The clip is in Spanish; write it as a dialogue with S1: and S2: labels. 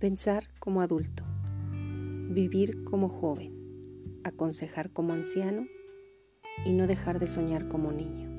S1: Pensar como adulto, vivir como joven, aconsejar como anciano. Y no dejar de soñar como niño.